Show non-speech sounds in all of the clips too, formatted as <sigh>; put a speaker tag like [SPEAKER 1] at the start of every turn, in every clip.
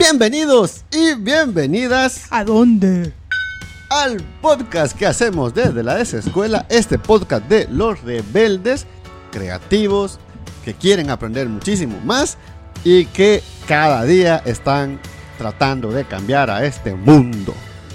[SPEAKER 1] Bienvenidos y bienvenidas
[SPEAKER 2] ¿A dónde?
[SPEAKER 1] al podcast que hacemos desde la desescuela, este podcast de los rebeldes creativos que quieren aprender muchísimo más y que cada día están tratando de cambiar a este mundo.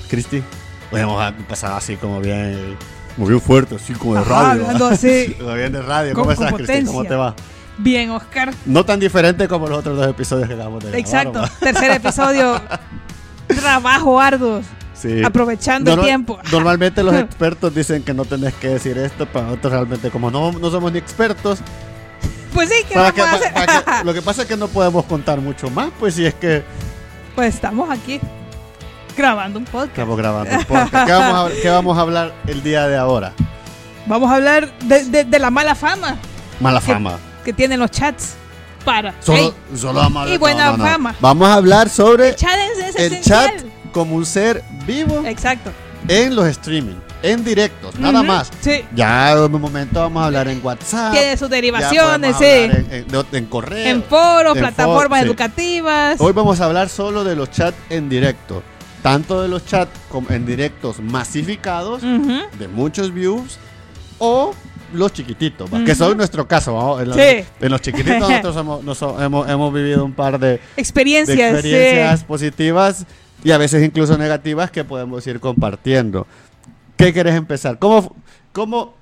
[SPEAKER 1] Cristi, podemos empezar así como bien, como bien fuerte, así como de
[SPEAKER 2] Ajá,
[SPEAKER 1] radio.
[SPEAKER 2] hablando así. <laughs>
[SPEAKER 1] como bien de radio. ¿Cómo
[SPEAKER 2] con
[SPEAKER 1] estás, Cristi? ¿Cómo te va?
[SPEAKER 2] Bien, Oscar.
[SPEAKER 1] No tan diferente como los otros dos episodios que acabamos de.
[SPEAKER 2] Exacto. Tercer episodio. <laughs> Trabajo arduo.
[SPEAKER 1] Sí.
[SPEAKER 2] Aprovechando el tiempo.
[SPEAKER 1] Normalmente los <laughs> expertos dicen que no tenés que decir esto, pero nosotros realmente como no, no somos ni expertos,
[SPEAKER 2] Pues sí, ¿qué
[SPEAKER 1] para que-
[SPEAKER 2] a
[SPEAKER 1] pa-
[SPEAKER 2] hacer?
[SPEAKER 1] para que- lo que pasa es que no podemos contar mucho más, pues si es que
[SPEAKER 2] Pues estamos aquí grabando un podcast.
[SPEAKER 1] estamos grabando un podcast. ¿Qué vamos, a, qué vamos a hablar el día de ahora?
[SPEAKER 2] Vamos a hablar de, de- de la mala fama
[SPEAKER 1] Mala fama.
[SPEAKER 2] Que tienen los chats para.
[SPEAKER 1] Solo, solo vamos a hablar-
[SPEAKER 2] y buena fama.
[SPEAKER 1] Vamos a hablar sobre
[SPEAKER 2] el chat es,
[SPEAKER 1] el chat como un ser vivo
[SPEAKER 2] Exacto.
[SPEAKER 1] en los streaming, en directos, nada más.
[SPEAKER 2] Sí.
[SPEAKER 1] Ya en un momento vamos a hablar en WhatsApp.
[SPEAKER 2] Tiene sus derivaciones, sí.
[SPEAKER 1] En, en- en correo.
[SPEAKER 2] En foros,
[SPEAKER 1] en
[SPEAKER 2] plataformas
[SPEAKER 1] for- sí.
[SPEAKER 2] educativas.
[SPEAKER 1] Hoy vamos a hablar solo de los chats en directo. Tanto de los chats como en directos masificados, de muchos views, o los chiquititos, que son nuestro caso. En, los,
[SPEAKER 2] Sí.
[SPEAKER 1] en los chiquititos nosotros <laughs> hemos, nos- hemos, hemos vivido un par de, de
[SPEAKER 2] Experiencias, sí.
[SPEAKER 1] experiencias positivas y a veces incluso negativas que podemos ir compartiendo. ¿Qué quieres empezar? ¿Cómo, cómo,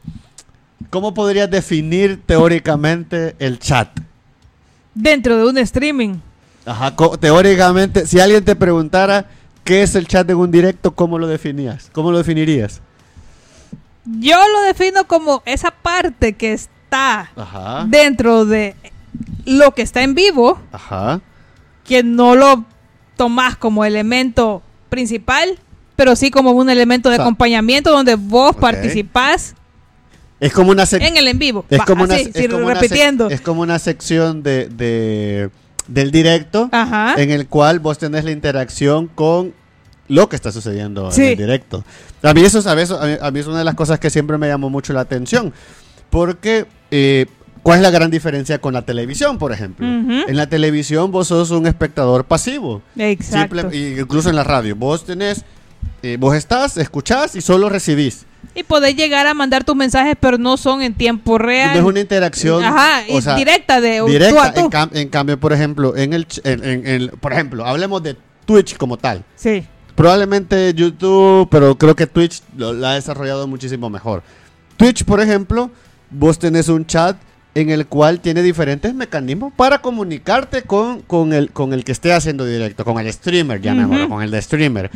[SPEAKER 1] cómo podrías definir teóricamente el chat?
[SPEAKER 2] Dentro de un streaming.
[SPEAKER 1] Ajá, teóricamente, si alguien te preguntara qué es el chat en un directo, ¿cómo lo definías? ¿Cómo lo definirías?
[SPEAKER 2] Yo lo defino como esa parte que está
[SPEAKER 1] Ajá.
[SPEAKER 2] dentro de lo que está en vivo,
[SPEAKER 1] Ajá.
[SPEAKER 2] que no lo tomas como elemento principal, pero sí como un elemento de
[SPEAKER 1] O sea,
[SPEAKER 2] acompañamiento donde vos
[SPEAKER 1] ok.
[SPEAKER 2] participás
[SPEAKER 1] Es como una
[SPEAKER 2] en el en vivo.
[SPEAKER 1] es
[SPEAKER 2] Va,
[SPEAKER 1] como una,
[SPEAKER 2] así,
[SPEAKER 1] es
[SPEAKER 2] repitiendo.
[SPEAKER 1] es como una sección de, de- del directo
[SPEAKER 2] Ajá.
[SPEAKER 1] en el cual vos tenés la interacción con lo que está sucediendo
[SPEAKER 2] Sí.
[SPEAKER 1] en el directo. A mí eso, es- a mí, a mí es una de las cosas que siempre me llamó mucho la atención. Porque, eh, ¿cuál es la gran diferencia con la televisión, por ejemplo? En la televisión vos sos un espectador pasivo.
[SPEAKER 2] Exacto.
[SPEAKER 1] Simple- incluso en la radio. Vos tenés, eh, vos estás, escuchás y solo recibís.
[SPEAKER 2] Y podés llegar a mandar tus mensajes, pero no son en tiempo real.
[SPEAKER 1] No es una interacción
[SPEAKER 2] Ajá,
[SPEAKER 1] o
[SPEAKER 2] y
[SPEAKER 1] sea,
[SPEAKER 2] directa de tú
[SPEAKER 1] directa.
[SPEAKER 2] a tú.
[SPEAKER 1] En, cam- en cambio, por ejemplo, en el, en- en por ejemplo, hablemos de Twitch como tal.
[SPEAKER 2] Sí.
[SPEAKER 1] Probablemente YouTube, pero creo que Twitch lo, la ha desarrollado muchísimo mejor. Twitch, por ejemplo, vos tenés un chat en el cual tiene diferentes mecanismos para comunicarte con, con, el, con el que esté haciendo directo, con el streamer, llamémoslo,
[SPEAKER 2] Ujú.
[SPEAKER 1] con el de streamer.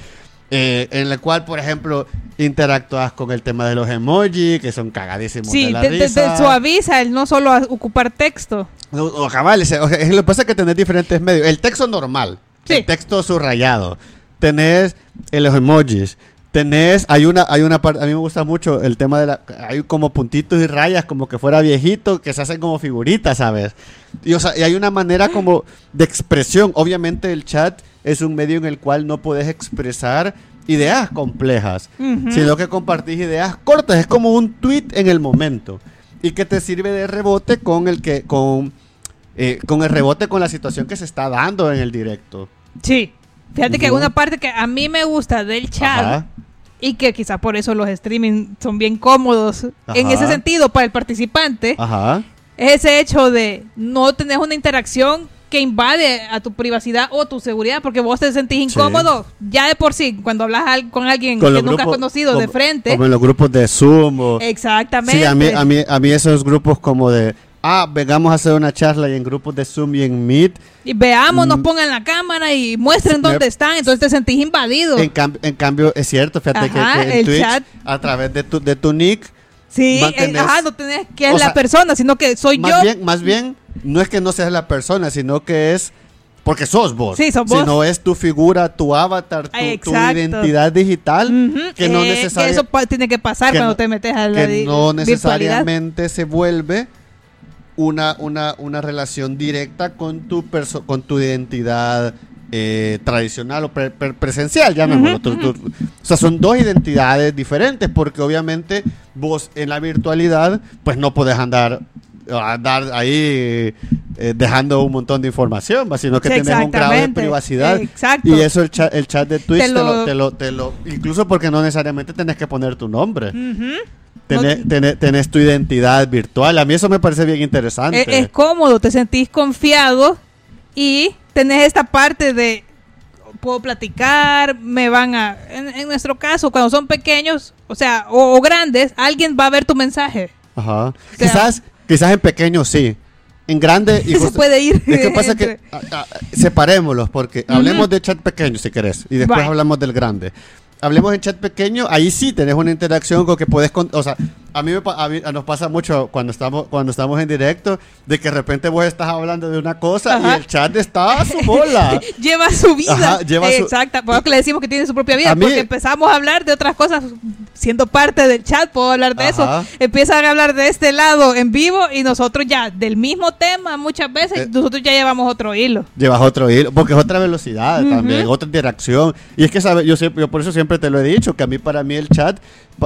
[SPEAKER 1] Eh, en el cual, por ejemplo, interactúas con el tema de los emojis, que son cagadísimos
[SPEAKER 2] Sí,
[SPEAKER 1] de la
[SPEAKER 2] te, te- te
[SPEAKER 1] risa.
[SPEAKER 2] suaviza el no solo ocupar texto.
[SPEAKER 1] No, o lo que pasa es que tenés diferentes medios. El texto normal,
[SPEAKER 2] Sí.
[SPEAKER 1] el texto subrayado, tenés eh, los emojis, tenés, hay una, hay una parte, a mí me gusta mucho el tema de la, hay como puntitos y rayas como que fuera viejito, que se hacen como figuritas, ¿sabes? Y, o sea, y hay una manera como de expresión. Obviamente el chat es un medio en el cual no puedes expresar ideas complejas, sino que compartís ideas cortas. Es como un tweet en el momento y que te sirve de rebote con el que con eh, con el rebote con la situación que se está dando en el directo.
[SPEAKER 2] Sí. Fíjate que una parte que a mí me gusta del chat
[SPEAKER 1] Ajá.
[SPEAKER 2] y que quizá por eso los streaming son bien cómodos en ese sentido para el participante,
[SPEAKER 1] Ajá.
[SPEAKER 2] es ese hecho de no tener una interacción que invade a tu privacidad o tu seguridad porque vos te sentís
[SPEAKER 1] Sí.
[SPEAKER 2] incómodo ya de por sí cuando hablas al- con alguien
[SPEAKER 1] Con
[SPEAKER 2] que nunca has conocido de frente.
[SPEAKER 1] Como en los grupos de Zoom o
[SPEAKER 2] Exactamente.
[SPEAKER 1] Sí, a mí, a mí a mí esos grupos como de ah, vengamos a hacer una charla y en grupos de Zoom y en Meet
[SPEAKER 2] Y veamos, nos
[SPEAKER 1] Mm.
[SPEAKER 2] pongan la cámara y muestren
[SPEAKER 1] Me-
[SPEAKER 2] dónde están, entonces te sentís invadido.
[SPEAKER 1] En, cam- en cambio, es cierto, fíjate que-
[SPEAKER 2] Ajá,
[SPEAKER 1] que, en Twitch,
[SPEAKER 2] chat.
[SPEAKER 1] a través de tu, de tu nick,
[SPEAKER 2] sí,
[SPEAKER 1] mantenés-
[SPEAKER 2] eh, ajá, no tenés que es la
[SPEAKER 1] sea,
[SPEAKER 2] persona, sino que soy
[SPEAKER 1] más
[SPEAKER 2] yo.
[SPEAKER 1] bien, más bien, no es que no seas la persona, sino que es porque sos vos.
[SPEAKER 2] Sí, sos vos.
[SPEAKER 1] Sino es tu figura, tu avatar, tu, tu identidad digital, que no
[SPEAKER 2] eh,
[SPEAKER 1] necesariamente
[SPEAKER 2] eso tiene que pasar cuando
[SPEAKER 1] no-
[SPEAKER 2] te metes a la
[SPEAKER 1] que no necesariamente se vuelve una, una, una relación directa con tu, perso- con tu identidad eh, tradicional o pre- pre- presencial, llamémoslo. Tu- tu- o sea, son dos identidades diferentes porque obviamente vos en la virtualidad pues no podés andar andar ahí eh, dejando un montón de información, sino que
[SPEAKER 2] Sí,
[SPEAKER 1] tienes un grado de privacidad.
[SPEAKER 2] Exacto.
[SPEAKER 1] Y eso el chat, el chat de Twitch
[SPEAKER 2] Te
[SPEAKER 1] te lo,
[SPEAKER 2] lo-
[SPEAKER 1] te lo, te lo- incluso porque no necesariamente tenés que poner tu nombre.
[SPEAKER 2] Ujú.
[SPEAKER 1] Tenés,
[SPEAKER 2] No-
[SPEAKER 1] tenés- tenés tu identidad virtual. A mí eso me parece bien interesante.
[SPEAKER 2] Es, es cómodo, te sentís confiado y tenés esta parte de puedo platicar, me van a... En, en nuestro caso, cuando son pequeños, o sea, o, o grandes, alguien va a ver tu mensaje.
[SPEAKER 1] Ajá.
[SPEAKER 2] sea-
[SPEAKER 1] quizás, quizás en pequeño sí. En grande <laughs> y
[SPEAKER 2] Se puede ir
[SPEAKER 1] Es que pasa que a- a- separémoslos porque hablemos de chat pequeño si querés y después hablamos del grande. Hablemos en chat pequeño, ahí sí tenés una interacción con que puedes, con- o sea, a mí, me a mí- nos pasa mucho cuando estamos cuando estamos en directo de que de repente vos estás hablando de una cosa
[SPEAKER 2] Ajá.
[SPEAKER 1] y el chat está a su <laughs> bola.
[SPEAKER 2] lleva su vida.
[SPEAKER 1] Ajá, lleva su-
[SPEAKER 2] Exacto, por eso que le decimos que tiene su propia vida,
[SPEAKER 1] A mí-
[SPEAKER 2] porque empezamos a hablar de otras cosas siendo parte del chat, puedo hablar de
[SPEAKER 1] Ajá.
[SPEAKER 2] eso. Empiezan a hablar de este lado en vivo y nosotros ya del mismo tema muchas veces,
[SPEAKER 1] Eh.
[SPEAKER 2] nosotros ya llevamos otro hilo.
[SPEAKER 1] Llevas otro hilo, porque es otra velocidad también, otra interacción. Y es que, ¿sabes? Yo, siempre, yo por eso siempre te lo he dicho, que a mí, para mí, el chat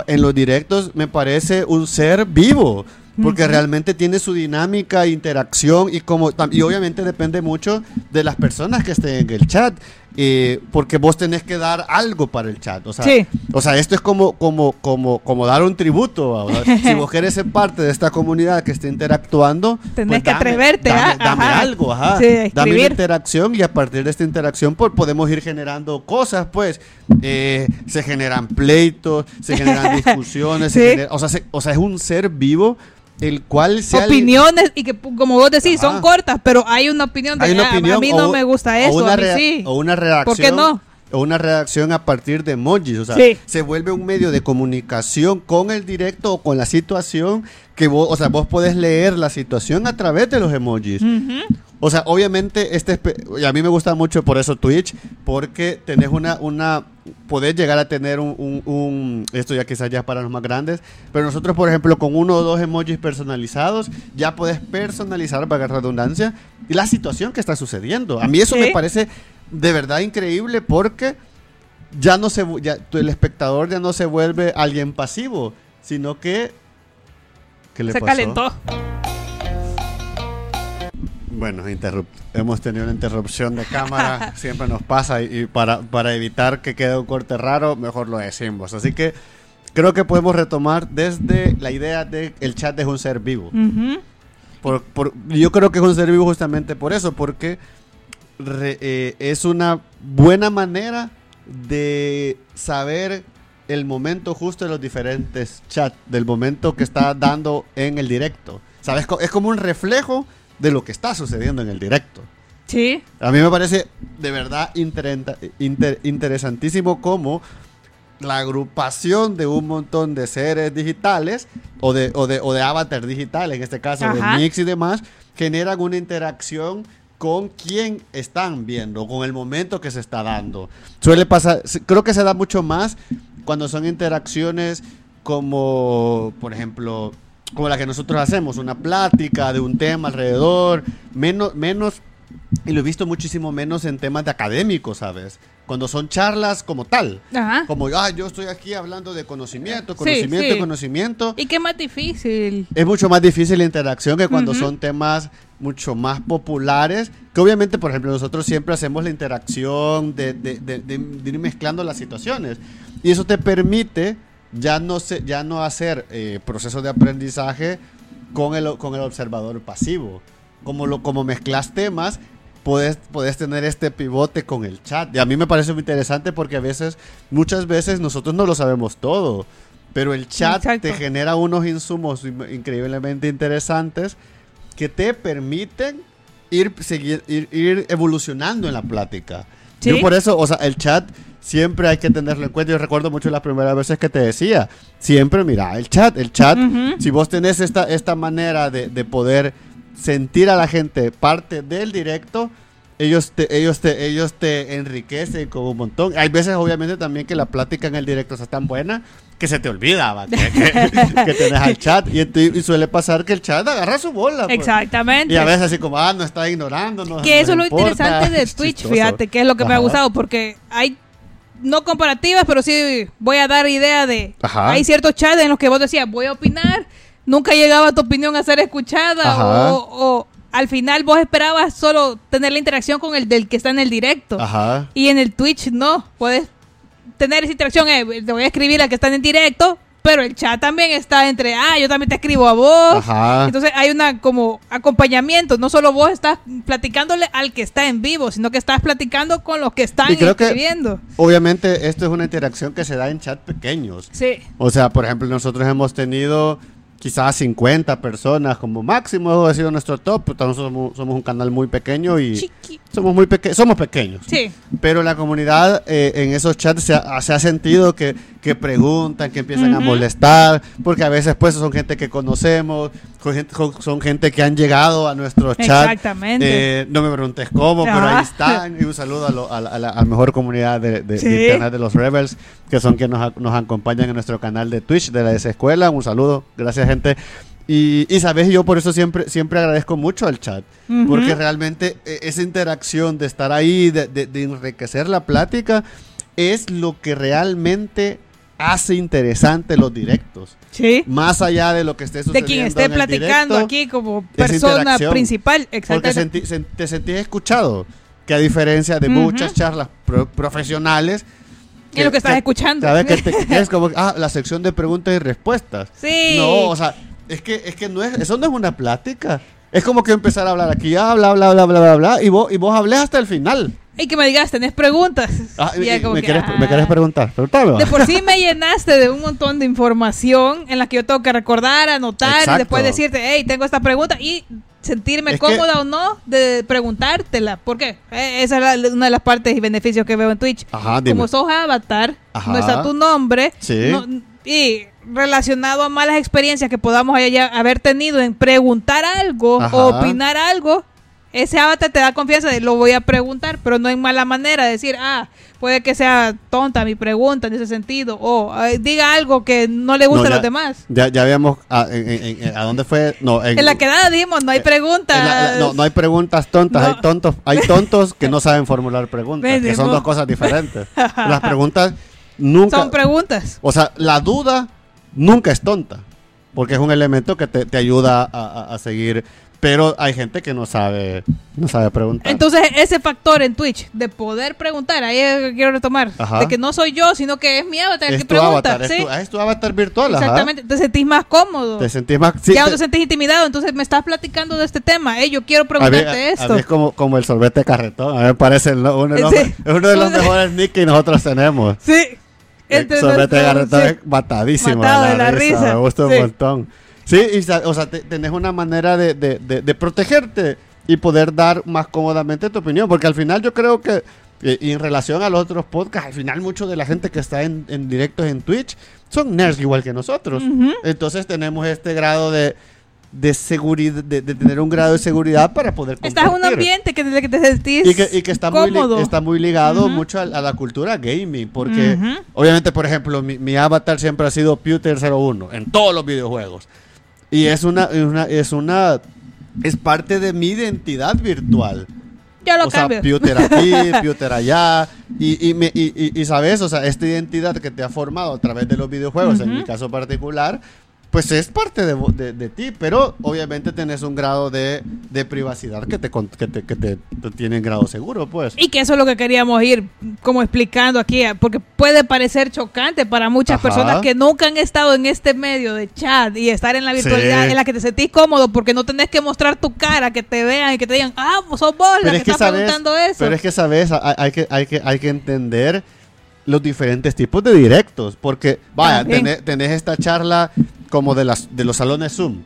[SPEAKER 1] en los directos me parece un ser vivo. Porque realmente tiene su dinámica, interacción y como y obviamente depende mucho de las personas que estén en el chat. Eh, porque vos tenés que dar algo para el chat. O sea,
[SPEAKER 2] Sí.
[SPEAKER 1] o sea esto es como, como, como, como dar un tributo. <laughs> si vos querés ser parte de esta comunidad que esté interactuando,
[SPEAKER 2] Tenés
[SPEAKER 1] pues
[SPEAKER 2] que
[SPEAKER 1] dame-
[SPEAKER 2] atreverte,
[SPEAKER 1] dame,
[SPEAKER 2] ah,
[SPEAKER 1] dame
[SPEAKER 2] ajá.
[SPEAKER 1] algo, ajá.
[SPEAKER 2] Sí,
[SPEAKER 1] dame una interacción y a partir de esta interacción pues, podemos ir generando cosas, pues. Eh, se generan pleitos, se generan <laughs> discusiones, se genera- o, sea, se- o sea, es un ser vivo el cual se
[SPEAKER 2] Opiniones y que como vos decís
[SPEAKER 1] Ajá.
[SPEAKER 2] son cortas, pero hay una opinión de
[SPEAKER 1] hay una
[SPEAKER 2] "Ah,
[SPEAKER 1] opinión
[SPEAKER 2] a mí
[SPEAKER 1] o
[SPEAKER 2] no me gusta
[SPEAKER 1] o
[SPEAKER 2] eso,
[SPEAKER 1] una
[SPEAKER 2] a mí sí.
[SPEAKER 1] o una reacción
[SPEAKER 2] ¿Por qué no?
[SPEAKER 1] o una reacción a partir de emojis, o sea,
[SPEAKER 2] Sí.
[SPEAKER 1] se vuelve un medio de comunicación con el directo o con la situación que vos, o sea, vos podés leer la situación a través de los emojis. O sea, obviamente, este y a mí me gusta mucho por eso Twitch, porque tenés una, una, podés llegar a tener un, un- un- esto ya quizás ya es para los más grandes, pero nosotros, por ejemplo, con uno o dos emojis personalizados, ya podés personalizar, para redundancia, la situación que está sucediendo. A mí eso
[SPEAKER 2] Sí.
[SPEAKER 1] me parece de verdad increíble porque ya no se, ya, el espectador ya no se vuelve alguien pasivo, sino que... ¿qué le
[SPEAKER 2] Se
[SPEAKER 1] pasó?
[SPEAKER 2] calentó.
[SPEAKER 1] Bueno, hemos tenido una interrupción de cámara, <laughs> siempre nos pasa y, y para, para evitar que quede un corte raro, mejor lo decimos. Así que creo que podemos retomar desde la idea de el chat es un ser vivo.
[SPEAKER 2] Ujú.
[SPEAKER 1] Por- por- yo creo que es un ser vivo justamente por eso, porque re- eh, es una buena manera de saber el momento justo de los diferentes chats, del momento que está dando en el directo. ¿Sabes? Es como un reflejo de lo que está sucediendo en el directo.
[SPEAKER 2] Sí.
[SPEAKER 1] A mí me parece de verdad inter- interesantísimo cómo la agrupación de un montón de seres digitales o de, o de, o de avatar digital, en este caso
[SPEAKER 2] Ajá.
[SPEAKER 1] de Mix y demás, generan una interacción con quien están viendo, con el momento que se está dando. Suele pasar, creo que se da mucho más cuando son interacciones como, por ejemplo, como la que nosotros hacemos, una plática de un tema alrededor, menos, menos, y lo he visto muchísimo menos en temas de académicos, ¿sabes? Cuando son charlas como tal.
[SPEAKER 2] Ajá.
[SPEAKER 1] Como, ah, yo estoy aquí hablando de conocimiento, conocimiento,
[SPEAKER 2] sí.
[SPEAKER 1] conocimiento.
[SPEAKER 2] Y qué más difícil.
[SPEAKER 1] Es mucho más difícil la interacción que cuando son temas mucho más populares. Que obviamente, por ejemplo, nosotros siempre hacemos la interacción de, de- de- de- de ir mezclando las situaciones. Y eso te permite ya no, se, ya no hacer eh, procesos de aprendizaje con el, con el observador pasivo. Como, lo, como mezclas temas, puedes, puedes tener este pivote con el chat. Y a mí me parece muy interesante porque a veces, muchas veces nosotros no lo sabemos todo. Pero el chat
[SPEAKER 2] Exacto.
[SPEAKER 1] te genera unos insumos in- increíblemente interesantes que te permiten ir, seguir, ir, ir evolucionando en la plática.
[SPEAKER 2] Sí.
[SPEAKER 1] Yo por eso, o sea, el chat siempre hay que tenerlo en cuenta. Yo recuerdo mucho las primeras veces que te decía, siempre mira, el chat, el chat, si vos tenés esta, esta manera de, de poder sentir a la gente parte del directo, ellos te, ellos te, ellos te enriquecen con un montón. Hay veces, obviamente, también que la plática en el directo está tan buena que se te olvida va, que, que- <laughs> que tenés al chat. Y, suele pasar que el chat agarra su bola. pues.
[SPEAKER 2] Exactamente.
[SPEAKER 1] Y a veces así como, ah, no está ignorando. No,
[SPEAKER 2] que eso es lo
[SPEAKER 1] importa.
[SPEAKER 2] interesante de <laughs>
[SPEAKER 1] Es
[SPEAKER 2] Twitch, fíjate, que es lo que me ha gustado, porque hay, no comparativas, pero sí voy a dar idea de,
[SPEAKER 1] Ajá.
[SPEAKER 2] hay ciertos chats en los que vos decías, voy a opinar, nunca llegaba tu opinión a ser escuchada o al final vos esperabas solo tener la interacción con el del que está en el directo.
[SPEAKER 1] Ajá.
[SPEAKER 2] Y en el Twitch no, puedes tener esa interacción, eh, te voy a escribir al que está en el directo, pero el chat también está entre, ah, yo también te escribo a vos.
[SPEAKER 1] Ajá.
[SPEAKER 2] Entonces hay una como acompañamiento, no solo vos estás platicándole al que está en vivo, sino que estás platicando con los que están
[SPEAKER 1] Y creo que-
[SPEAKER 2] escribiendo.
[SPEAKER 1] Obviamente esto es una interacción que se da en chat pequeños.
[SPEAKER 2] Sí.
[SPEAKER 1] O sea, por ejemplo, nosotros hemos tenido quizás 50 personas como máximo, ha sido nuestro top. pero Nosotros somos, somos un canal muy pequeño y somos muy pequeños, somos pequeños.
[SPEAKER 2] Sí.
[SPEAKER 1] Pero la comunidad eh, en esos chats se ha, se ha sentido que, que preguntan, que empiezan a molestar, porque a veces pues son gente que conocemos, son gente que han llegado a nuestro chat.
[SPEAKER 2] Exactamente.
[SPEAKER 1] Eh, no me preguntes cómo, pero ahí
[SPEAKER 2] Ah.
[SPEAKER 1] están. Y un saludo a, lo- a la, a mejor comunidad de, de-
[SPEAKER 2] Sí.
[SPEAKER 1] de internet de los Rebels, que son quienes nos, nos acompañan en nuestro canal de Twitch de la escuela. Un saludo, gracias gente. Y, y sabes, yo por eso siempre, siempre agradezco mucho al chat, porque realmente eh, esa interacción de estar ahí, de, de- de enriquecer la plática, es lo que realmente hace interesante los directos.
[SPEAKER 2] Sí.
[SPEAKER 1] Más allá de lo que esté
[SPEAKER 2] De
[SPEAKER 1] sucediendo.
[SPEAKER 2] quien esté
[SPEAKER 1] en
[SPEAKER 2] platicando
[SPEAKER 1] directo,
[SPEAKER 2] aquí como persona principal.
[SPEAKER 1] porque
[SPEAKER 2] Exactamente.
[SPEAKER 1] sentí- sen- te sentís escuchado. Que a diferencia de muchas charlas pro- profesionales.
[SPEAKER 2] Es lo que estás escuchando.
[SPEAKER 1] Sabes que, <laughs> te- que es como, ah, la sección de preguntas y respuestas.
[SPEAKER 2] Sí.
[SPEAKER 1] No, o sea, es que, es que no es, eso no es una plática. Es como que empezar a hablar aquí, ah, bla, bla, bla, bla, bla, bla, y vos, y vos hablés hasta el final.
[SPEAKER 2] Y que me digas, tenés preguntas.
[SPEAKER 1] Ah,
[SPEAKER 2] Y
[SPEAKER 1] y- me,
[SPEAKER 2] que,
[SPEAKER 1] querés,
[SPEAKER 2] ah.
[SPEAKER 1] me querés preguntar.
[SPEAKER 2] De por sí me llenaste de un montón de información en la que yo tengo que recordar, anotar
[SPEAKER 1] Exacto.
[SPEAKER 2] y después decirte, hey, tengo esta pregunta y sentirme
[SPEAKER 1] Es que-
[SPEAKER 2] cómoda o no de preguntártela. ¿Por qué? Eh, esa es la- una de las partes y beneficios que veo en Twitch.
[SPEAKER 1] Ajá.
[SPEAKER 2] Como sos avatar,
[SPEAKER 1] Ajá.
[SPEAKER 2] no está tu nombre.
[SPEAKER 1] Sí.
[SPEAKER 2] no- y relacionado a malas experiencias que podamos haya- haber tenido en preguntar algo
[SPEAKER 1] Ajá.
[SPEAKER 2] o opinar algo, ese avatar te da confianza de lo voy a preguntar, pero no en mala manera, decir, ah, puede que sea tonta mi pregunta en ese sentido, o eh, diga algo que no le gusta
[SPEAKER 1] No,
[SPEAKER 2] a
[SPEAKER 1] ya-
[SPEAKER 2] los demás.
[SPEAKER 1] Ya, ya habíamos, ah, en- en- en- ¿a dónde fue? No, en,
[SPEAKER 2] En la quedada dijimos, no hay preguntas.
[SPEAKER 1] en la- la- no, no hay preguntas tontas,
[SPEAKER 2] No.
[SPEAKER 1] hay tontos, hay tontos que no saben formular preguntas,
[SPEAKER 2] Ven,
[SPEAKER 1] que son dos cosas diferentes. <laughs> Las preguntas nunca,
[SPEAKER 2] Son preguntas.
[SPEAKER 1] o sea, la duda nunca es tonta, porque es un elemento que te, te ayuda a, a- a seguir, pero hay gente que no sabe, no sabe preguntar.
[SPEAKER 2] Entonces, ese factor en Twitch de poder preguntar, ahí es lo que quiero retomar,
[SPEAKER 1] Ajá.
[SPEAKER 2] de que no soy yo, sino que es mi avatar el
[SPEAKER 1] es
[SPEAKER 2] que
[SPEAKER 1] tu
[SPEAKER 2] pregunta.
[SPEAKER 1] avatar, es,
[SPEAKER 2] ¿sí?
[SPEAKER 1] tu, es tu avatar virtual, ajá.
[SPEAKER 2] Exactamente, te sentís más cómodo.
[SPEAKER 1] Te sentís más... sí,
[SPEAKER 2] ya no
[SPEAKER 1] te-
[SPEAKER 2] te sentís intimidado, entonces me estás platicando de este tema. Eh, yo quiero
[SPEAKER 1] a mí,
[SPEAKER 2] preguntarte
[SPEAKER 1] a- a
[SPEAKER 2] esto.
[SPEAKER 1] mí es como, como el sorbete carretón, a mí me parece el- uno de los,
[SPEAKER 2] Sí.
[SPEAKER 1] es uno de los <laughs> mejores nick que nosotros tenemos.
[SPEAKER 2] Sí. Entre
[SPEAKER 1] sorbete carretón
[SPEAKER 2] sí.
[SPEAKER 1] matadísimo
[SPEAKER 2] Matado de la risa,
[SPEAKER 1] Me gusta un montón. Sí, y, o sea, te- tenés una manera de, de- protegerte y poder dar más cómodamente tu opinión. Porque al final yo creo que, eh, y en relación a los otros podcasts, al final mucho de la gente que está en, en directos en Twitch son nerds igual que nosotros. Entonces tenemos este grado de, de seguridad, de, de tener un grado de seguridad para poder
[SPEAKER 2] Estás en un
[SPEAKER 1] compartir.
[SPEAKER 2] ambiente que, que te sentís
[SPEAKER 1] Y que, y que está, muy
[SPEAKER 2] cómodo.
[SPEAKER 1] está muy ligado
[SPEAKER 2] Ujú.
[SPEAKER 1] mucho a, a la cultura gaming, porque
[SPEAKER 2] Ujú.
[SPEAKER 1] obviamente, por ejemplo, mi, mi avatar siempre ha sido Pewter01 en todos los videojuegos. Y es una, es una, es una, es parte de mi identidad virtual.
[SPEAKER 2] Yo lo
[SPEAKER 1] o sea,
[SPEAKER 2] cambio.
[SPEAKER 1] Pewter aquí, <laughs> Pewter allá. Y, y, me- y- y- sabes, o sea, esta identidad que te ha formado a través de los videojuegos, en
[SPEAKER 2] Ujú.
[SPEAKER 1] mi caso particular, pues es parte de, de- de ti, pero obviamente tenés un grado de, de privacidad que te, con- que te, que te, te tiene en grado seguro, pues.
[SPEAKER 2] Y que eso es lo que queríamos ir como explicando aquí, eh, porque puede parecer chocante para muchas
[SPEAKER 1] Ajá.
[SPEAKER 2] personas que nunca han estado en este medio de chat y estar en la virtualidad
[SPEAKER 1] Sí.
[SPEAKER 2] en la que te sentís cómodo porque no tenés que mostrar tu cara, que te vean y que te digan, ah, sos vos la que, estás preguntando eso.
[SPEAKER 1] pero es que sabes, hay, hay que, hay, que, hay que entender los diferentes tipos de directos, porque, vaya, tenés, tenés esta charla como de, las, de los salones Zoom.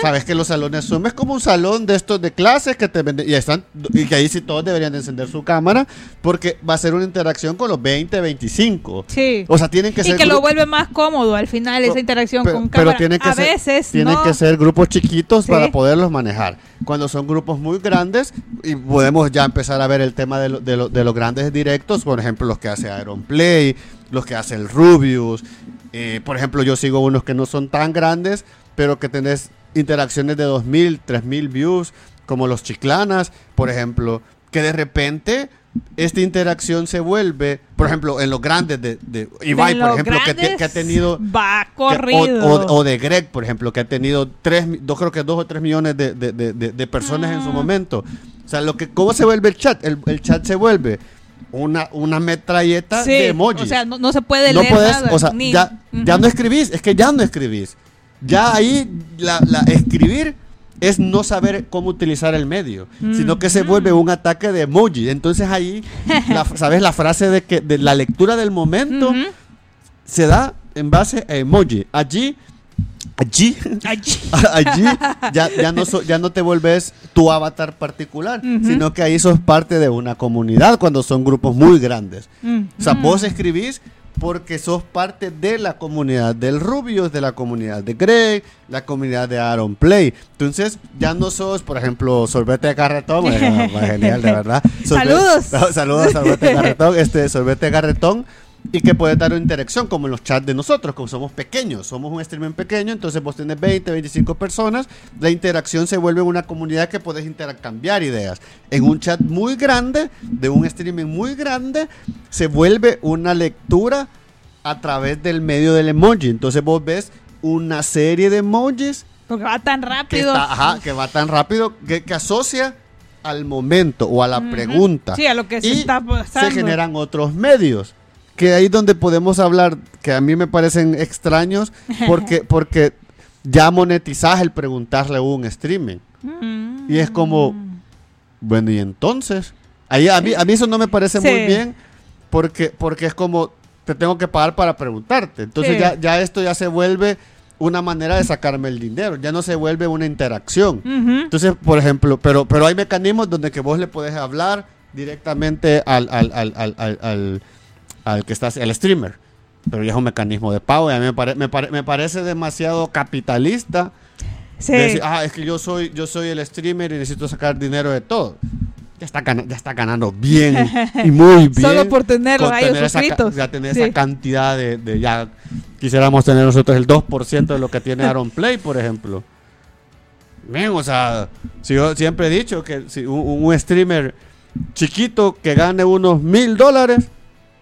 [SPEAKER 1] Sabes que los salones Zoom es como un salón de estos de clases que te venden y están y que ahí sí todos deberían de encender su cámara porque va a ser una interacción con los 20, 25.
[SPEAKER 2] Sí.
[SPEAKER 1] O sea, tienen que
[SPEAKER 2] y
[SPEAKER 1] ser
[SPEAKER 2] que lo vuelve más cómodo al final esa interacción
[SPEAKER 1] pero,
[SPEAKER 2] con
[SPEAKER 1] pero
[SPEAKER 2] cámara.
[SPEAKER 1] tienen que
[SPEAKER 2] a
[SPEAKER 1] ser,
[SPEAKER 2] veces
[SPEAKER 1] tienen
[SPEAKER 2] no.
[SPEAKER 1] que ser grupos chiquitos
[SPEAKER 2] Sí.
[SPEAKER 1] para poderlos manejar. Cuando son grupos muy grandes, y podemos ya empezar a ver el tema de, lo- de lo- de los grandes directos, por ejemplo, los que hace Iron Play, los que hace el Rubius. Eh, por ejemplo, yo sigo unos que no son tan grandes, pero que tenés interacciones de 2000, 3000 views, como los chiclanas, por ejemplo, que de repente esta interacción se vuelve, por ejemplo, en los grandes de, de Ibai,
[SPEAKER 2] De
[SPEAKER 1] por ejemplo, que, te- que ha tenido...
[SPEAKER 2] Va
[SPEAKER 1] que-
[SPEAKER 2] corrido.
[SPEAKER 1] o, o- o de Greg, por ejemplo, que ha tenido tres, dos, creo que dos o tres millones de, de- de- de- de personas en su
[SPEAKER 2] Ah.
[SPEAKER 1] momento. O sea, lo que, ¿cómo se vuelve el chat? El, el chat se vuelve una, una metralleta
[SPEAKER 2] Sí,
[SPEAKER 1] de emojis.
[SPEAKER 2] O sea, no, no se puede
[SPEAKER 1] no
[SPEAKER 2] leer
[SPEAKER 1] puedes,
[SPEAKER 2] nada,
[SPEAKER 1] o sea,
[SPEAKER 2] ni-
[SPEAKER 1] ya, ya no escribís, es que ya no escribís. Ya ahí la, la escribir es no saber cómo utilizar el medio, sino que se
[SPEAKER 2] Mm.
[SPEAKER 1] vuelve un ataque de emoji. Entonces ahí, <laughs> la- ¿sabes la frase de que de la lectura del momento se da en base a emoji? Allí, allí,
[SPEAKER 2] Ay, <laughs>
[SPEAKER 1] allí ya, ya, no so- ya no te vuelves tu avatar particular,
[SPEAKER 2] Ujú.
[SPEAKER 1] sino que ahí sos parte de una comunidad cuando son grupos muy grandes. O sea, vos escribís porque sos parte de la comunidad del Rubius, de la comunidad de Greg, la comunidad de Aaron Play. Entonces, ya no sos, por ejemplo, sorbete de carretón. <laughs> bueno, genial, de verdad.
[SPEAKER 2] Saludos. <laughs>
[SPEAKER 1] saludos, sorbete de carretón. Este, sorbete de carretón. Y que puedes dar una interacción como en los chats de nosotros, como somos pequeños, somos un streaming pequeño, entonces vos tenés 20, 25 personas, la interacción se vuelve una comunidad que podés intercambiar ideas. En un chat muy grande, de un streaming muy grande, se vuelve una lectura a través del medio del emoji. Entonces vos ves una serie de emojis
[SPEAKER 2] Porque va tan
[SPEAKER 1] que,
[SPEAKER 2] rápido.
[SPEAKER 1] está- ajá, que va tan rápido que, que asocia al momento o a la
[SPEAKER 2] Ujú.
[SPEAKER 1] pregunta.
[SPEAKER 2] Sí, a lo que se
[SPEAKER 1] y
[SPEAKER 2] está pasando.
[SPEAKER 1] se generan otros medios. Que ahí donde podemos hablar, que a mí me parecen extraños, <laughs> porque, porque ya monetizás el preguntarle a un streaming.
[SPEAKER 2] Mm.
[SPEAKER 1] Y es como, bueno, y entonces, ahí a mí, a mí eso no me parece muy bien, porque, porque es como, te tengo que pagar para preguntarte. Entonces
[SPEAKER 2] Sí.
[SPEAKER 1] ya, ya esto ya se vuelve una manera de sacarme el dinero, ya no se vuelve una interacción. Entonces, por ejemplo, pero, pero hay mecanismos donde que vos le podés hablar directamente al, al, al, al, al, que estás, el streamer. Pero ya es un mecanismo de pago y a mí me, pare- me, pare- me parece demasiado capitalista.
[SPEAKER 2] Sí.
[SPEAKER 1] de decir, ah, es que yo soy, yo soy el streamer y necesito sacar dinero de todo. Ya está, ya está ganando bien y muy <laughs> bien.
[SPEAKER 2] Solo por tenerlos ahí
[SPEAKER 1] tener esa
[SPEAKER 2] suscritos.
[SPEAKER 1] Ya tener
[SPEAKER 2] Sí.
[SPEAKER 1] esa cantidad de, de ya quisiéramos tener nosotros el 2% de lo que tiene Aaron Play, por ejemplo. Bien, o sea, si yo siempre he dicho que si un, un streamer chiquito que gane unos mil dólares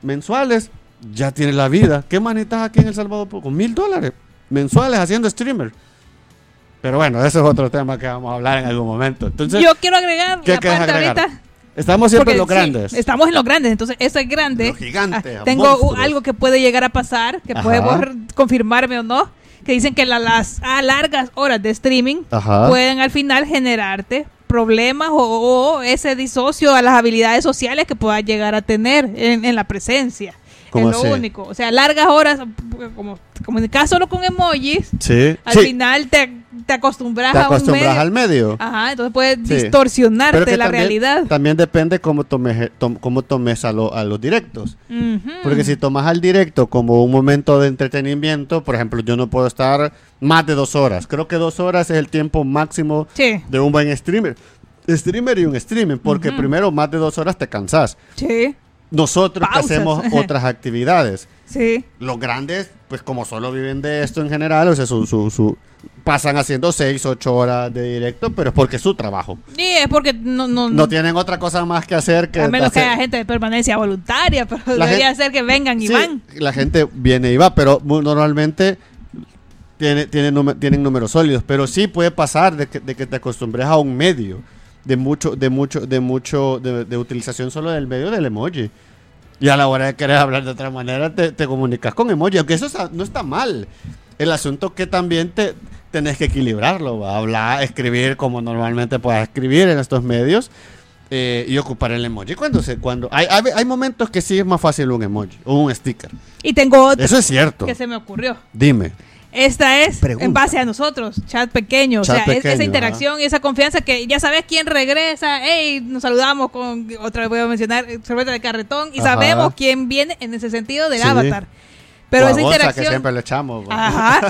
[SPEAKER 1] mensuales, ya tiene la vida. ¿Qué manitas aquí en El Salvador con mil dólares mensuales haciendo streamer? Pero bueno, ese es otro tema que vamos a hablar en algún momento. Entonces,
[SPEAKER 2] Yo quiero agregar
[SPEAKER 1] ¿qué
[SPEAKER 2] la
[SPEAKER 1] quieres
[SPEAKER 2] parte
[SPEAKER 1] agregar?
[SPEAKER 2] ahorita.
[SPEAKER 1] estamos siempre en los
[SPEAKER 2] sí,
[SPEAKER 1] grandes.
[SPEAKER 2] estamos en los grandes, entonces eso es grande.
[SPEAKER 1] Los gigantes,
[SPEAKER 2] Ah, tengo
[SPEAKER 1] monstruos.
[SPEAKER 2] algo que puede llegar a pasar, que
[SPEAKER 1] Ajá.
[SPEAKER 2] podemos r- confirmarme o no, que dicen que la- las a largas horas de streaming
[SPEAKER 1] Ajá.
[SPEAKER 2] pueden al final generarte problemas o, o ese disocio a las habilidades sociales que puedas llegar a tener en, en la presencia.
[SPEAKER 1] ¿Cómo
[SPEAKER 2] es lo único. O sea, largas horas, como comunicar solo con emojis,
[SPEAKER 1] Sí.
[SPEAKER 2] al
[SPEAKER 1] sí.
[SPEAKER 2] final te, te acostumbras
[SPEAKER 1] Te
[SPEAKER 2] a un
[SPEAKER 1] acostumbras
[SPEAKER 2] medio.
[SPEAKER 1] al medio.
[SPEAKER 2] Ajá, entonces puedes
[SPEAKER 1] Sí.
[SPEAKER 2] distorsionarte la
[SPEAKER 1] también,
[SPEAKER 2] realidad.
[SPEAKER 1] También depende cómo tomes, tom- cómo tomes a, lo- a los directos. Porque si tomas al directo como un momento de entretenimiento, por ejemplo, yo no puedo estar más de dos horas. Creo que dos horas es el tiempo máximo
[SPEAKER 2] Sí,
[SPEAKER 1] de un buen streamer. Streamer y un streaming, porque primero más de dos horas te cansás.
[SPEAKER 2] sí,
[SPEAKER 1] Nosotros que hacemos <laughs> otras actividades.
[SPEAKER 2] sí.
[SPEAKER 1] Los grandes, pues como solo viven de esto en general, o sea, su, su, su- pasan haciendo seis, ocho horas de directo, pero es porque es su trabajo.
[SPEAKER 2] Y es porque no, no,
[SPEAKER 1] No tienen otra cosa más que hacer que
[SPEAKER 2] a menos que haya gente de permanencia voluntaria, pero
[SPEAKER 1] La
[SPEAKER 2] debería
[SPEAKER 1] gente-
[SPEAKER 2] ser que vengan y
[SPEAKER 1] Sí,
[SPEAKER 2] van.
[SPEAKER 1] La gente viene y va, pero normalmente tiene, tiene tienen números sólidos. Pero sí puede pasar de que, de que te acostumbres a un medio, de mucho, de mucho, de mucho, de, de utilización solo del medio del emoji. Y a la hora de querer hablar de otra manera, te, te comunicas con emoji, aunque eso está- no está mal. El asunto que también te tenés que equilibrarlo, ¿va? hablar, escribir como normalmente puedas escribir en estos medios. eh, y ocupar el emoji cuando se cuando hay, hay, hay momentos que sí es más fácil un emoji o un sticker
[SPEAKER 2] Y tengo otra
[SPEAKER 1] eso es cierto
[SPEAKER 2] que se me ocurrió.
[SPEAKER 1] dime
[SPEAKER 2] Esta es
[SPEAKER 1] Pregunta.
[SPEAKER 2] en base a nosotros, chat pequeño.
[SPEAKER 1] Chat
[SPEAKER 2] o sea, es-
[SPEAKER 1] pequeño,
[SPEAKER 2] esa interacción y esa confianza que ya sabes quién regresa. Hey, nos saludamos con, otra vez voy a mencionar, eh, cerveza de carretón. Y
[SPEAKER 1] Ajá.
[SPEAKER 2] sabemos quién viene en ese sentido del
[SPEAKER 1] Sí.
[SPEAKER 2] avatar. Pero
[SPEAKER 1] O
[SPEAKER 2] esa
[SPEAKER 1] Gonza, que
[SPEAKER 2] interacción.
[SPEAKER 1] siempre le echamos ¿va?
[SPEAKER 2] Ajá.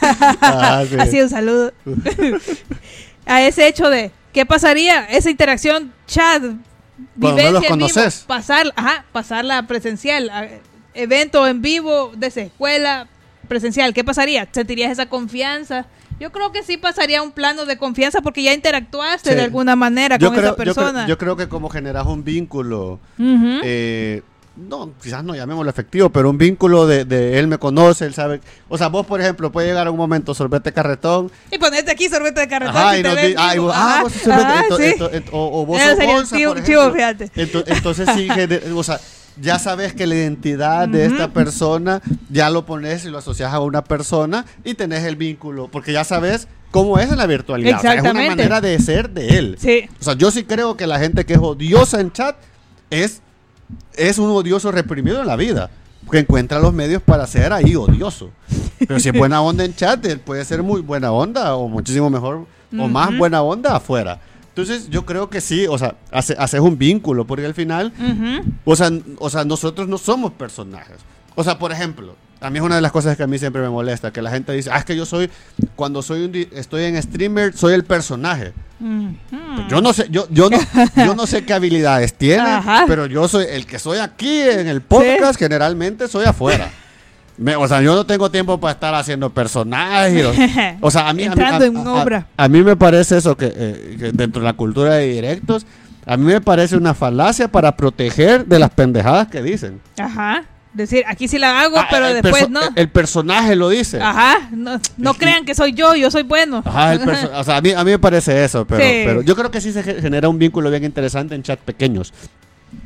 [SPEAKER 2] <laughs>
[SPEAKER 1] Ah, sí.
[SPEAKER 2] Así un saludo. <laughs> a ese hecho de, ¿qué pasaría? Esa interacción chat,
[SPEAKER 1] no
[SPEAKER 2] vivencia
[SPEAKER 1] los
[SPEAKER 2] en vivo, pasar, ajá, pasarla presencial, evento en vivo de esa escuela presencial, ¿qué pasaría? ¿Sentirías esa confianza Yo creo que sí pasaría un plano de confianza porque ya interactuaste
[SPEAKER 1] Sí.
[SPEAKER 2] de alguna manera
[SPEAKER 1] Yo
[SPEAKER 2] con
[SPEAKER 1] creo,
[SPEAKER 2] esa
[SPEAKER 1] yo, creo,
[SPEAKER 2] persona.
[SPEAKER 1] yo creo que como generas un vínculo, eh, no, quizás no llamémoslo efectivo, pero un vínculo de, de él me conoce, él sabe. O sea, vos, por ejemplo, puede llegar a un momento, sorbete carretón,
[SPEAKER 2] Y ponerte aquí sorbete de carretón.
[SPEAKER 1] Ajá,
[SPEAKER 2] si
[SPEAKER 1] y
[SPEAKER 2] te
[SPEAKER 1] nos
[SPEAKER 2] ven
[SPEAKER 1] di- ah, y
[SPEAKER 2] vivo.
[SPEAKER 1] vos, ah,
[SPEAKER 2] Ajá,
[SPEAKER 1] vos sos sorbete,
[SPEAKER 2] ajá,
[SPEAKER 1] ento-
[SPEAKER 2] sí.
[SPEAKER 1] ento- ento- o, o vos sos bolsa,
[SPEAKER 2] chivo, fíjate.
[SPEAKER 1] Ento- entonces sí, <laughs> o sea, ya sabes que la identidad de esta persona ya lo pones y lo asocias a una persona y tenés el vínculo, porque ya sabes cómo es en la virtualidad. O sea, es una
[SPEAKER 2] Exactamente.
[SPEAKER 1] manera de ser de él.
[SPEAKER 2] Sí.
[SPEAKER 1] O sea, yo sí creo que la gente que es odiosa en chat es, es un odioso reprimido en la vida. Que encuentra los medios para ser ahí odioso. Pero si es buena onda en chat, él puede ser muy buena onda o muchísimo mejor o más buena onda afuera. Entonces yo creo que sí, o sea, hace- haces un vínculo, porque al final, o sea, o sea, nosotros no somos personajes. O sea, por ejemplo, a mí es una de las cosas que a mí siempre me molesta, que la gente dice, ah, es que yo soy, cuando soy un estoy en streamer, soy el personaje. Pues Yo no sé, yo, yo no, yo no sé qué habilidades tiene,
[SPEAKER 2] Ajá.
[SPEAKER 1] pero yo soy el que soy aquí en el podcast, generalmente soy afuera. Me- o sea, yo no tengo tiempo para estar haciendo personajes. O, <laughs> o sea, a mí, a mí- a- a- a mí me parece eso que, eh, que dentro de la cultura de directos, a mí me parece una falacia para proteger de las pendejadas que dicen.
[SPEAKER 2] Ajá. Decir, aquí sí la hago,
[SPEAKER 1] Ah,
[SPEAKER 2] pero después no.
[SPEAKER 1] El personaje lo dice.
[SPEAKER 2] Ajá. No, no crean que soy yo, yo soy bueno.
[SPEAKER 1] Ajá, el o sea, a mí, a mí me parece eso, pero, <laughs>
[SPEAKER 2] Sí.
[SPEAKER 1] pero yo creo que sí se ge- genera un vínculo bien interesante en chat pequeños.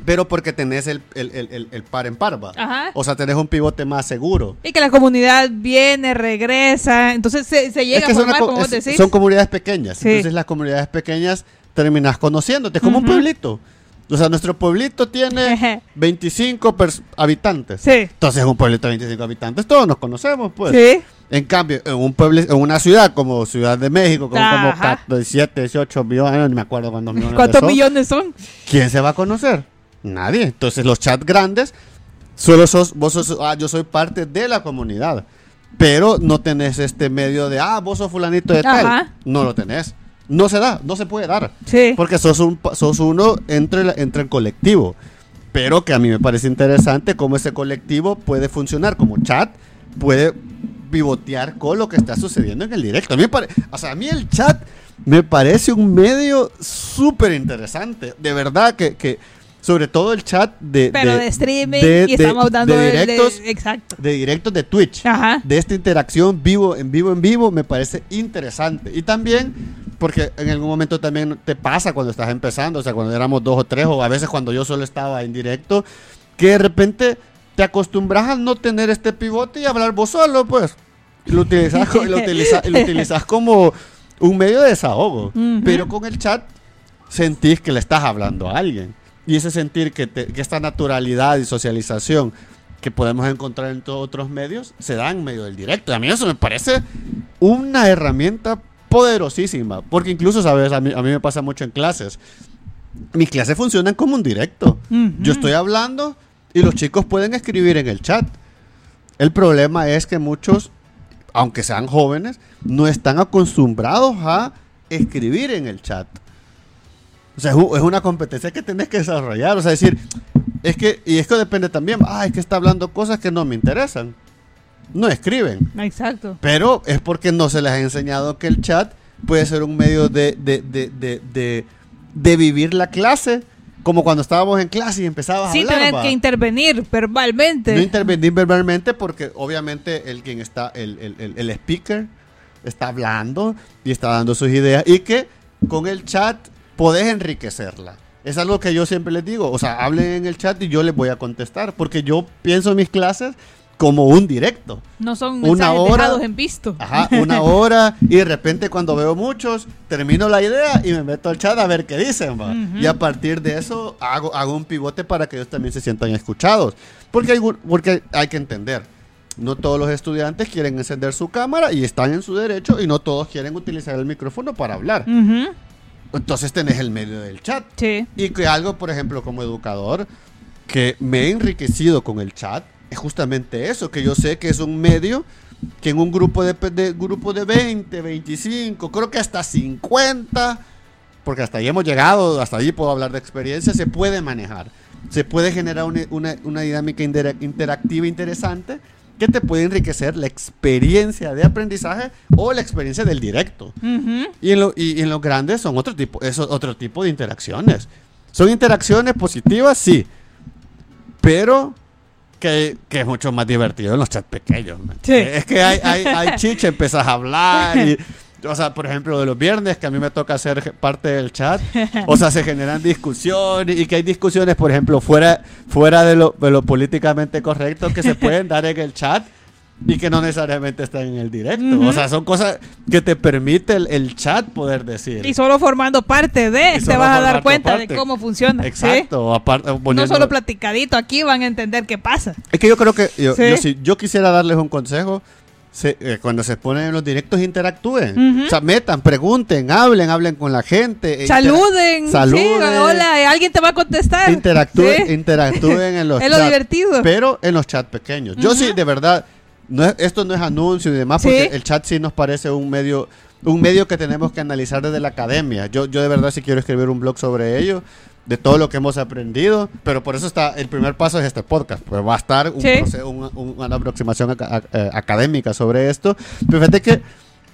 [SPEAKER 1] Pero porque tenés el, el, el- el- par en par.
[SPEAKER 2] Ajá.
[SPEAKER 1] O sea, tenés un pivote más seguro.
[SPEAKER 2] Y que la comunidad viene, regresa. Entonces se, se llega
[SPEAKER 1] Es que
[SPEAKER 2] a
[SPEAKER 1] son,
[SPEAKER 2] formar,
[SPEAKER 1] una
[SPEAKER 2] vos
[SPEAKER 1] es-
[SPEAKER 2] decís.
[SPEAKER 1] son comunidades pequeñas.
[SPEAKER 2] Sí.
[SPEAKER 1] Entonces las comunidades pequeñas terminas conociéndote. Es como un pueblito. O sea, nuestro pueblito tiene 25 pers- habitantes.
[SPEAKER 2] Sí.
[SPEAKER 1] Entonces, en un pueblito de 25 habitantes, todos nos conocemos, pues.
[SPEAKER 2] sí.
[SPEAKER 1] En cambio, en un pueblo, en una ciudad como Ciudad de México, con como
[SPEAKER 2] Ajá.
[SPEAKER 1] 17, 18 millones, no me acuerdo cuántos millones.
[SPEAKER 2] ¿Cuántos
[SPEAKER 1] son,
[SPEAKER 2] millones son?
[SPEAKER 1] ¿Quién se va a conocer? Nadie. Entonces, los chats grandes, solo sos, vos sos, ah, yo soy parte de la comunidad. Pero no tenés este medio de, ah, vos sos fulanito de tal.
[SPEAKER 2] Ajá.
[SPEAKER 1] No lo tenés. No se da, no se puede dar.
[SPEAKER 2] Sí.
[SPEAKER 1] Porque sos, un, sos uno entre, la- entre el colectivo. Pero que a mí me parece interesante cómo ese colectivo puede funcionar como chat, puede pivotear con lo que está sucediendo en el directo. A mí, o sea, a mí el chat me parece un medio súper interesante. De verdad que, que, sobre todo el chat de...
[SPEAKER 2] Pero de, streaming
[SPEAKER 1] de-
[SPEAKER 2] y
[SPEAKER 1] de-
[SPEAKER 2] estamos dando
[SPEAKER 1] de
[SPEAKER 2] de-
[SPEAKER 1] directos,
[SPEAKER 2] exacto.
[SPEAKER 1] de directos de Twitch
[SPEAKER 2] Ajá.
[SPEAKER 1] de esta interacción vivo en vivo en vivo me parece interesante. Y también, porque en algún momento también te pasa cuando estás empezando, o sea, cuando éramos dos o tres, o a veces cuando yo solo estaba en directo, que de repente te acostumbras a no tener este pivote y hablar vos solo, pues. Y lo utilizas, lo utiliza- y lo utilizas como un medio de desahogo.
[SPEAKER 2] Ujú.
[SPEAKER 1] Pero con el chat sentís que le estás hablando a alguien. Y ese sentir que, te- que esta naturalidad y socialización que podemos encontrar en todos otros medios se da en medio del directo. Y a mí eso me parece una herramienta poderosísima. Porque incluso, ¿sabes? A mí, a mí me pasa mucho en clases. Mis clases funcionan como un directo. Yo estoy hablando y los chicos pueden escribir en el chat. El problema es que muchos, aunque sean jóvenes, no están acostumbrados a escribir en el chat. O sea, es es una competencia que tenés que desarrollar. O sea, decir, es que, y esto depende también, ah, es que está hablando cosas que no me interesan. No escriben.
[SPEAKER 2] Exacto.
[SPEAKER 1] Pero es porque no se les ha enseñado que el chat puede ser un medio de, de, de, de, de- de vivir la clase, como cuando estábamos en clase y empezabas
[SPEAKER 2] Sí,
[SPEAKER 1] a hablar.
[SPEAKER 2] tener
[SPEAKER 1] va.
[SPEAKER 2] que intervenir verbalmente.
[SPEAKER 1] No intervenir verbalmente porque obviamente el quien está, el, el, el, el speaker está hablando y está dando sus ideas y que con el chat podés enriquecerla. Es algo que yo siempre les digo, o sea, hablen en el chat y yo les voy a contestar porque yo pienso mis clases como un directo.
[SPEAKER 2] no son
[SPEAKER 1] una hora-
[SPEAKER 2] dejados en visto.
[SPEAKER 1] Ajá, una hora y de repente cuando veo muchos, termino la idea y me meto al chat a ver qué dicen, va.
[SPEAKER 2] Ujú.
[SPEAKER 1] Y a partir de eso hago, hago un pivote para que ellos también se sientan escuchados. Porque hay, porque hay que entender, no todos los estudiantes quieren encender su cámara y están en su derecho y no todos quieren utilizar el micrófono para hablar.
[SPEAKER 2] Ujú.
[SPEAKER 1] Entonces tenés el medio del chat.
[SPEAKER 2] Sí.
[SPEAKER 1] Y que algo, por ejemplo, como educador, que me he enriquecido con el chat, es justamente eso, que yo sé que es un medio que en un grupo de, de- grupo de 20, 25, creo que hasta 50, porque hasta ahí hemos llegado, hasta ahí puedo hablar de experiencia, se puede manejar. Se puede generar una, una- una dinámica interactiva interesante que te puede enriquecer la experiencia de aprendizaje o la experiencia del directo. Y en, lo- y en los grandes son otro tipo, es otro tipo de interacciones. Son interacciones positivas, sí, pero que, que es mucho más divertido en los chats pequeños.
[SPEAKER 2] Sí.
[SPEAKER 1] Es que hay, hay, hay <laughs> chicha, empezás a hablar y... <laughs> O sea, por ejemplo, de los viernes, que a mí me toca ser parte del chat, o sea, se generan discusiones y que hay discusiones, por ejemplo, fuera, fuera de, lo, de lo políticamente correcto que se pueden dar en el chat y que no necesariamente están en el directo.
[SPEAKER 2] Ujú.
[SPEAKER 1] O sea, son cosas que te permite el, el chat poder decir.
[SPEAKER 2] Y solo formando parte de, te vas a dar cuenta
[SPEAKER 1] parte.
[SPEAKER 2] de cómo funciona. ¿sí?
[SPEAKER 1] Exacto. aparte,
[SPEAKER 2] No
[SPEAKER 1] poniendo-
[SPEAKER 2] solo platicadito, aquí van a entender qué pasa.
[SPEAKER 1] Es que yo creo que yo,
[SPEAKER 2] Sí.
[SPEAKER 1] yo, si yo quisiera darles un consejo. Se- eh, cuando se ponen en los directos, interactúen. O sea, metan, pregunten, hablen, hablen con la gente. e
[SPEAKER 2] Saluden.
[SPEAKER 1] saluden.
[SPEAKER 2] Sí, hola, alguien te va a contestar.
[SPEAKER 1] Interactúen,
[SPEAKER 2] Sí.
[SPEAKER 1] interactúen en <laughs> los
[SPEAKER 2] Es lo
[SPEAKER 1] chats.
[SPEAKER 2] divertido.
[SPEAKER 1] Pero en los chats pequeños. Yo sí, de verdad, no es- esto no es anuncio y demás,
[SPEAKER 2] Sí.
[SPEAKER 1] porque el chat sí nos parece un medio, un medio que tenemos que analizar desde la academia. Yo, yo de verdad sí quiero escribir un blog sobre ello, de todo lo que hemos aprendido, pero por eso está, el primer paso es este podcast, pues va a estar un
[SPEAKER 2] Sí.
[SPEAKER 1] proce- un- un- una aproximación a- eh, académica sobre esto. Pero fíjate que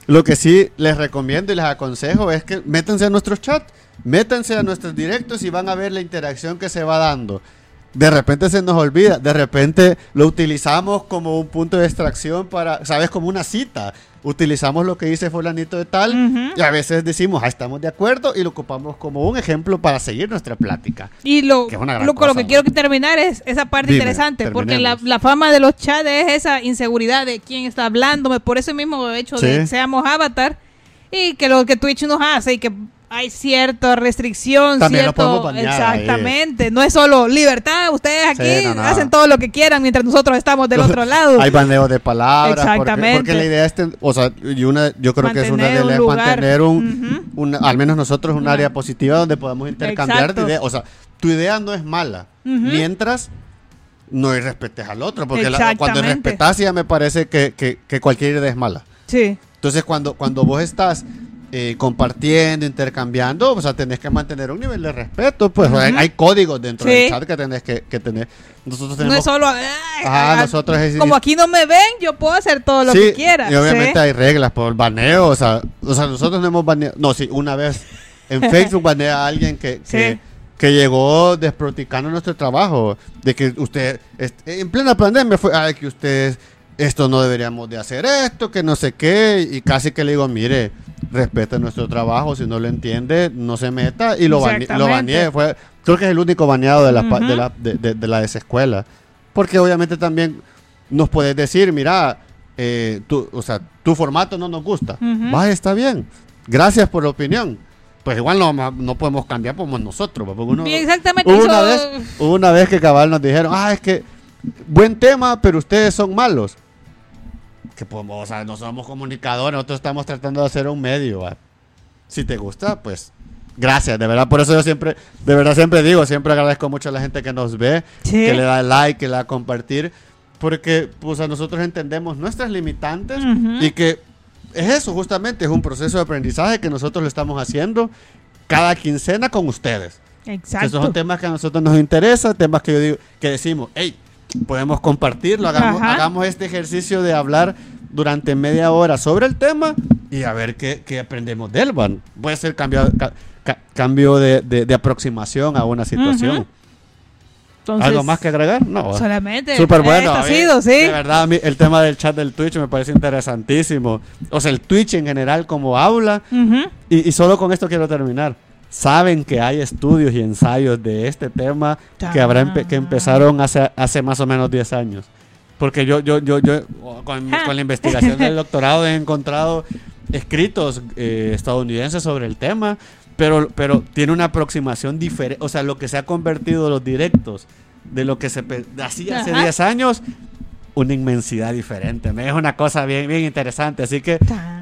[SPEAKER 1] lo que sí les recomiendo y les aconsejo es que métanse a nuestros chats, métanse a nuestros directos y van a ver la interacción que se va dando. De repente se nos olvida, de repente lo utilizamos como un punto de extracción para, ¿sabes? Como una cita. Utilizamos lo que dice fulanito de tal y a veces decimos, ah, estamos de acuerdo y lo ocupamos como un ejemplo para seguir nuestra plática.
[SPEAKER 2] Y lo,
[SPEAKER 1] Que
[SPEAKER 2] lo, con lo
[SPEAKER 1] cosa,
[SPEAKER 2] que quiero terminar es esa parte
[SPEAKER 1] Dime,
[SPEAKER 2] interesante, porque la, la fama de los chats es esa inseguridad de quién está hablándome, por eso mismo hecho de que seamos avatar y que lo que Twitch nos hace y que hay cierta restricción,
[SPEAKER 1] También lo
[SPEAKER 2] cierto,
[SPEAKER 1] podemos ahí.
[SPEAKER 2] exactamente, no es solo libertad, ustedes aquí
[SPEAKER 1] Sí, no, no.
[SPEAKER 2] hacen todo lo que quieran mientras nosotros estamos del otro <laughs> lado.
[SPEAKER 1] Hay baneo de palabras. porque- Porque,
[SPEAKER 2] Exactamente.
[SPEAKER 1] la idea es, ten- o sea, y una, yo creo que es una de
[SPEAKER 2] un
[SPEAKER 1] las mantener un,
[SPEAKER 2] Ujú.
[SPEAKER 1] una- al menos nosotros un área positiva donde podamos intercambiar de ideas. O sea, tu idea no es mala, mientras no irrespetes al otro, porque la- cuando
[SPEAKER 2] Exactamente.
[SPEAKER 1] respetas ya me parece que, que- que cualquier idea es mala.
[SPEAKER 2] Sí.
[SPEAKER 1] Entonces, cuando, cuando vos estás eh, compartiendo, intercambiando, o sea, tenés que mantener un nivel de respeto, pues hay, hay códigos dentro
[SPEAKER 2] Sí.
[SPEAKER 1] del chat que tenés que, que tener. Nosotros
[SPEAKER 2] No
[SPEAKER 1] tenemos...
[SPEAKER 2] es solo...
[SPEAKER 1] Ajá,
[SPEAKER 2] ay,
[SPEAKER 1] nosotros es-
[SPEAKER 2] como aquí no me ven, yo puedo hacer todo lo
[SPEAKER 1] Sí,
[SPEAKER 2] que quiera.
[SPEAKER 1] Y obviamente
[SPEAKER 2] ¿sí?
[SPEAKER 1] hay reglas por el baneo, o sea, o sea, nosotros no hemos baneado, no, sí, una vez en <laughs> Facebook banea a alguien que, que, que llegó desproticando nuestro trabajo, de que usted, en plena pandemia fue, ay, que ustedes, esto no deberíamos de hacer esto, que no sé qué, y casi que le digo, mire, respete nuestro trabajo, si no lo entiende, no se meta, y lo, bane- lo baneé, fue, creo que es el único baneado de la,
[SPEAKER 2] Ujú.
[SPEAKER 1] de la, de, de- de la desescuela, porque obviamente también nos puedes decir, mira, eh, tu, o sea, tu formato no nos gusta.
[SPEAKER 2] Ujú.
[SPEAKER 1] Va, está bien. Gracias por la opinión. Pues igual no, no podemos cambiar como nosotros. porque uno-
[SPEAKER 2] exactamente.
[SPEAKER 1] Hubo una, vez, hubo una vez que cabal nos dijeron, ah, es que buen tema, pero ustedes son malos. Que podemos, o sea, no somos comunicadores, nosotros estamos tratando de hacer un medio. ¿va? Si te gusta, pues gracias, de verdad. Por eso yo siempre, de verdad siempre digo, siempre agradezco mucho a la gente que nos ve,
[SPEAKER 2] Sí.
[SPEAKER 1] que le da like, que le da compartir, porque pues a nosotros entendemos nuestras limitantes
[SPEAKER 2] Ujú.
[SPEAKER 1] y que es eso justamente, es un proceso de aprendizaje que nosotros lo estamos haciendo cada quincena con ustedes.
[SPEAKER 2] Exacto.
[SPEAKER 1] Esos son temas que a nosotros nos interesan, temas que yo digo, que decimos, hey, podemos compartirlo, hagamos, este ejercicio de hablar durante media hora sobre el tema y a ver qué, qué aprendemos de él. Puede ser cambio, ca- ca- cambio de, de- de aproximación a una situación.
[SPEAKER 2] Entonces,
[SPEAKER 1] ¿Algo más que agregar? No.
[SPEAKER 2] Solamente.
[SPEAKER 1] Súper bueno.
[SPEAKER 2] Esto ha
[SPEAKER 1] a mí,
[SPEAKER 2] sido, sí.
[SPEAKER 1] De verdad, a mí el tema del chat del Twitch me parece interesantísimo. O sea, el Twitch en general como habla. Y solo con esto quiero terminar. Saben que hay estudios y ensayos de este tema que, habrá empe- que empezaron hace, hace más o menos 10 años. Porque yo, yo, yo, yo con, la investigación del <laughs> doctorado he encontrado escritos eh, estadounidenses sobre el tema, pero, pero tiene una aproximación diferente. O sea, lo que se ha convertido los directos de lo que se hacía hace
[SPEAKER 2] Ajá.
[SPEAKER 1] 10 años, una inmensidad diferente. Me es una cosa bien, bien interesante. Así que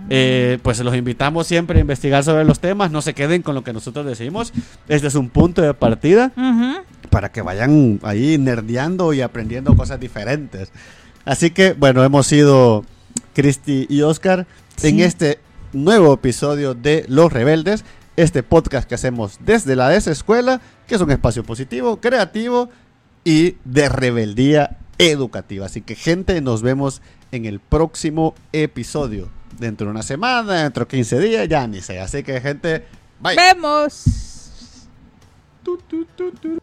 [SPEAKER 1] eh, pues los invitamos siempre a investigar sobre los temas, no se queden con lo que nosotros decimos. Este es un punto de partida para que vayan ahí nerdeando y aprendiendo cosas diferentes. Así que, bueno, hemos sido Cristi y Oscar en este nuevo episodio de Los Rebeldes, este podcast que hacemos desde la desescuela, que es un espacio positivo, creativo y de rebeldía educativa. Así que gente, nos vemos en el próximo episodio. Dentro de una semana, dentro de 15 días, ya ni sé. Así que gente, bye.
[SPEAKER 2] Vemos.
[SPEAKER 1] Tu, tu, tu, tu.